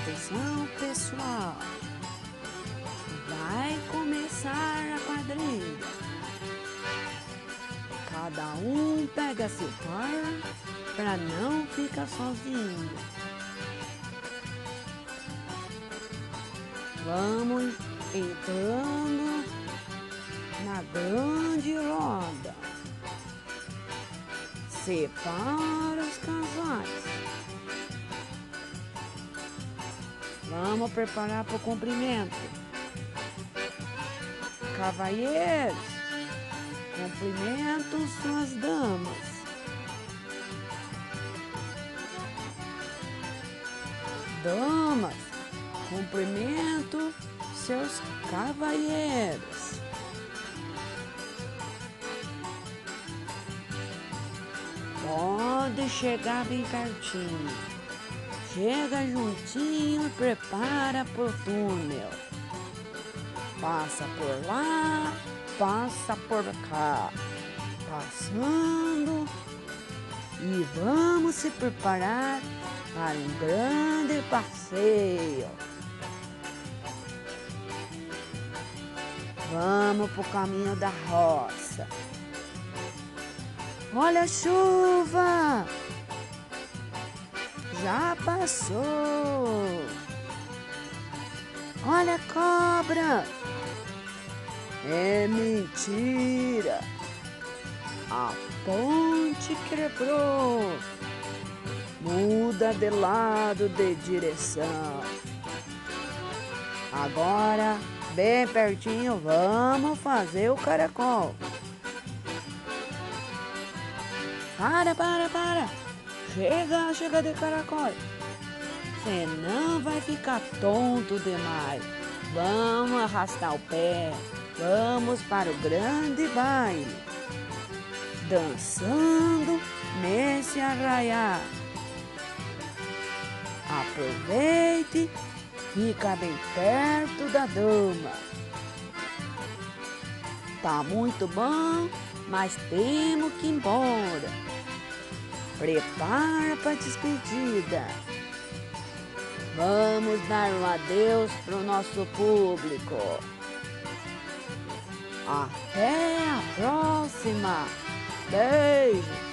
Atenção, pessoal. Vai começar a quadrilha. Cada um pega seu par para não ficar sozinho. Vamos entrando na grande roda. Separa os casais. Vamos preparar para o cumprimento. Cavalheiros, cumprimentam suas damas. Damas, cumprimento seus cavalheiros. Pode chegar bem pertinho. Chega juntinho e prepara pro túnel. Passa por lá, passa por cá. Passando e vamos se preparar para um grande passeio. Vamos pro caminho da roça. Olha a chuva! Já passou. Olha a cobra! É mentira! A ponte quebrou. Muda de lado de direção. Agora, bem pertinho, vamos fazer o caracol. Para, para, para. Chega, chega de caracol. Senão vai ficar tonto demais. Vamos arrastar o pé. Vamos para o grande baile. Dançando nesse arraiar. Aproveite, fica bem perto da dama. Tá muito bom, mas temos que ir embora. Prepara para despedida. Vamos dar um adeus para o nosso público. Até a próxima. Beijo.